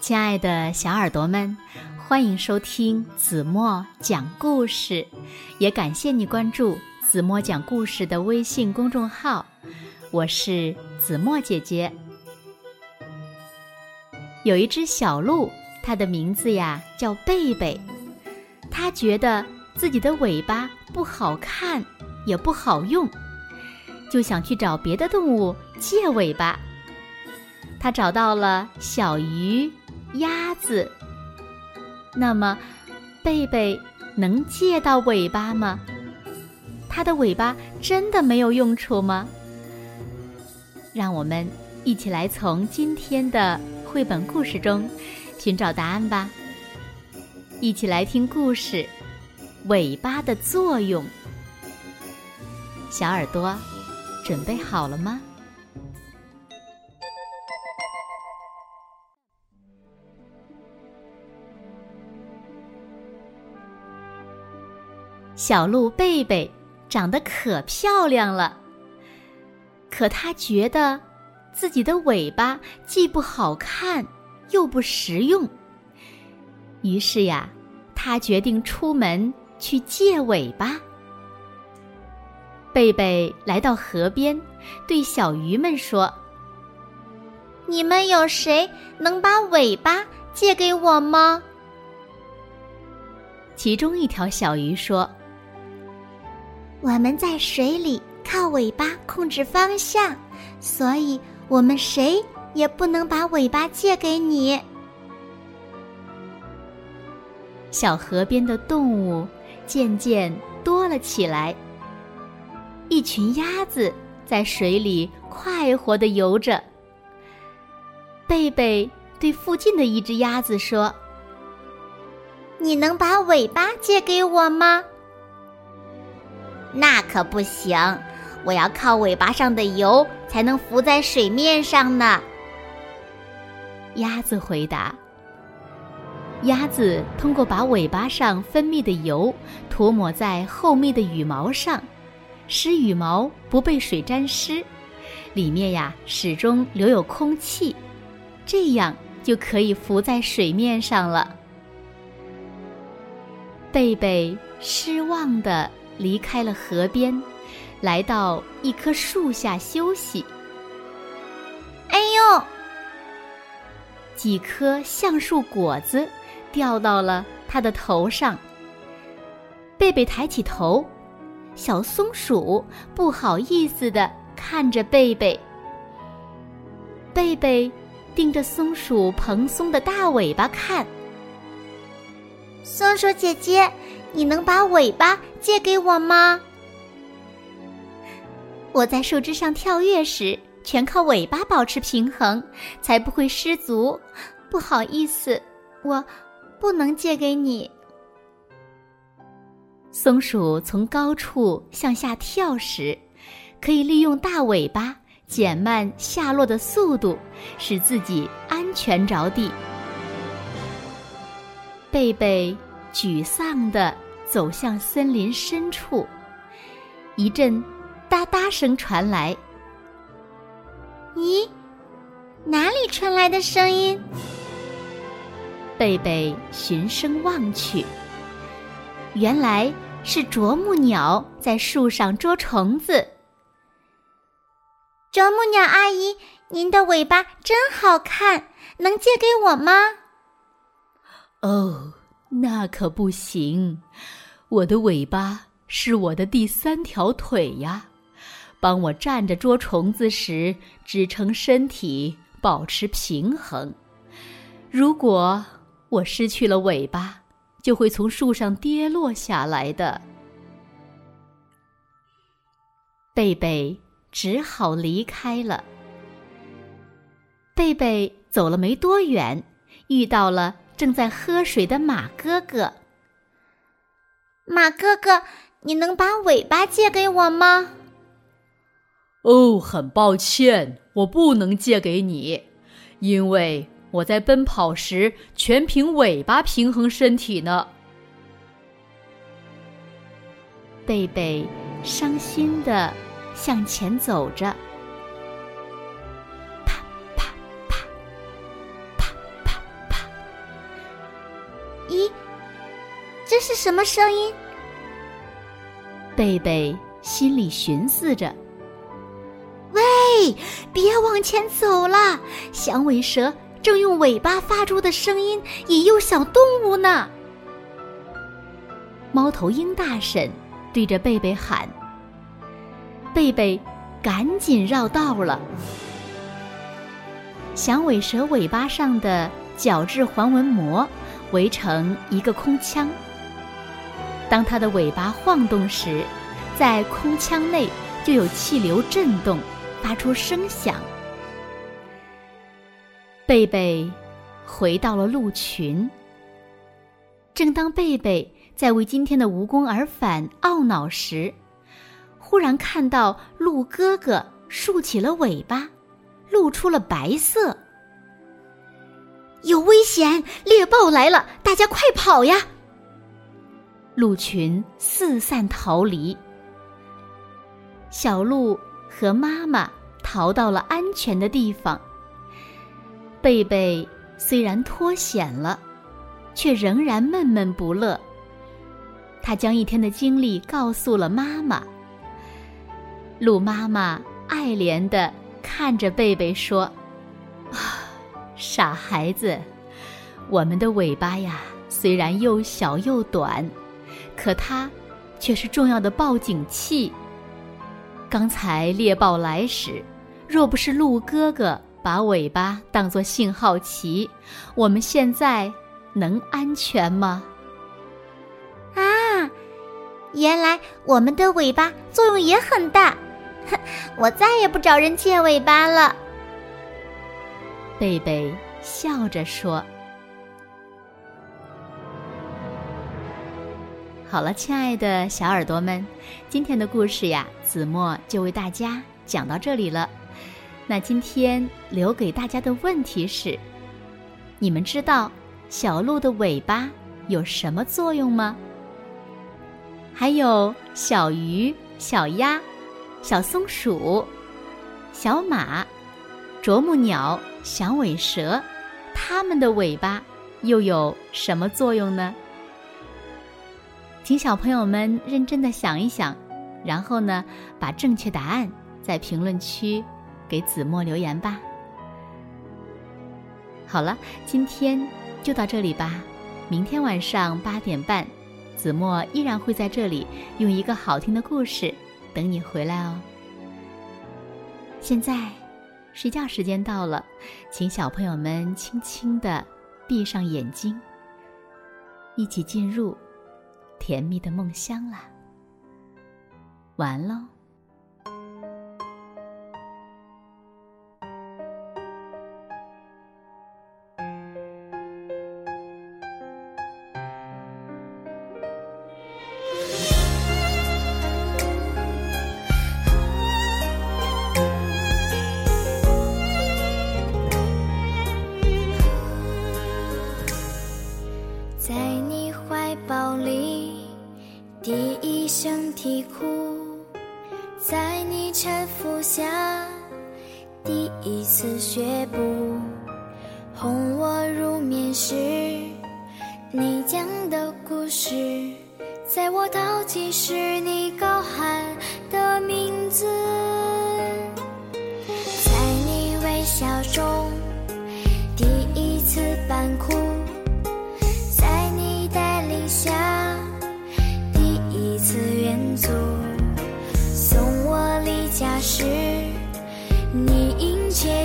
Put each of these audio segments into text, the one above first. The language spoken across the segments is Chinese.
亲爱的小耳朵们，欢迎收听子墨讲故事，也感谢你关注子墨讲故事的微信公众号。我是子墨姐姐。有一只小鹿，它的名字呀叫贝贝，它觉得自己的尾巴不好看，也不好用，就想去找别的动物借尾巴。它找到了小鱼。鸭子，那么贝贝能借到尾巴吗？它的尾巴真的没有用处吗？让我们一起来从今天的绘本故事中寻找答案吧。一起来听故事《尾巴的作用》。小耳朵，准备好了吗？小鹿贝贝长得可漂亮了，可它觉得自己的尾巴既不好看又不实用。于是呀，它决定出门去借尾巴。贝贝来到河边，对小鱼们说：“你们有谁能把尾巴借给我吗？”其中一条小鱼说。我们在水里靠尾巴控制方向，所以我们谁也不能把尾巴借给你。小河边的动物渐渐多了起来，一群鸭子在水里快活的游着。贝贝对附近的一只鸭子说：“你能把尾巴借给我吗？”那可不行，我要靠尾巴上的油才能浮在水面上呢。鸭子回答：“鸭子通过把尾巴上分泌的油涂抹在厚密的羽毛上，使羽毛不被水沾湿，里面呀始终留有空气，这样就可以浮在水面上了。”贝贝失望的。离开了河边，来到一棵树下休息。哎呦！几颗橡树果子掉到了他的头上。贝贝抬起头，小松鼠不好意思的看着贝贝。贝贝盯着松鼠蓬松的大尾巴看。松鼠姐姐。你能把尾巴借给我吗？我在树枝上跳跃时，全靠尾巴保持平衡，才不会失足。不好意思，我不能借给你。松鼠从高处向下跳时，可以利用大尾巴减慢下落的速度，使自己安全着地。贝贝。沮丧地走向森林深处，一阵哒哒声传来。咦，哪里传来的声音？贝贝循声望去，原来是啄木鸟在树上捉虫子。啄木鸟阿姨，您的尾巴真好看，能借给我吗？哦。那可不行，我的尾巴是我的第三条腿呀，帮我站着捉虫子时支撑身体，保持平衡。如果我失去了尾巴，就会从树上跌落下来的。贝贝只好离开了。贝贝走了没多远，遇到了。正在喝水的马哥哥，马哥哥，你能把尾巴借给我吗？哦，很抱歉，我不能借给你，因为我在奔跑时全凭尾巴平衡身体呢。贝贝伤心的向前走着，什么声音？贝贝心里寻思着：“喂，别往前走了！响尾蛇正用尾巴发出的声音引诱小动物呢。”猫头鹰大婶对着贝贝喊：“贝贝，赶紧绕道了！”响尾蛇尾巴上的角质环纹膜围成一个空腔。当它的尾巴晃动时，在空腔内就有气流震动，发出声响。贝贝回到了鹿群。正当贝贝在为今天的无功而返懊恼时，忽然看到鹿哥哥竖起了尾巴。露出了白色，有危险！猎豹来了，大家快跑呀！鹿群四散逃离，小鹿和妈妈逃到了安全的地方。贝贝虽然脱险了，却仍然闷闷不乐。他将一天的经历告诉了妈妈。鹿妈妈爱怜的。看着贝贝说：“啊，傻孩子，我们的尾巴呀，虽然又小又短，可它却是重要的报警器。刚才猎豹来时，若不是鹿哥哥把尾巴当作信号旗，我们现在能安全吗？”啊，原来我们的尾巴作用也很大。我再也不找人借尾巴了。贝贝笑着说：“好了，亲爱的小耳朵们，今天的故事呀，子墨就为大家讲到这里了。那今天留给大家的问题是：你们知道小鹿的尾巴有什么作用吗？还有小鱼、小鸭。”小松鼠、小马、啄木鸟、响尾蛇，它们的尾巴又有什么作用呢？请小朋友们认真的想一想，然后呢，把正确答案在评论区给子墨留言吧。好了，今天就到这里吧。明天晚上八点半，子墨依然会在这里用一个好听的故事。等你回来哦。现在，睡觉时间到了，请小朋友们轻轻的闭上眼睛，一起进入甜蜜的梦乡啦。完喽。你搀扶下，第一次学步，哄我入眠时，你讲的故事，在我倒计时，你高喊的名字，在你微笑中，第一次扮哭。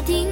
定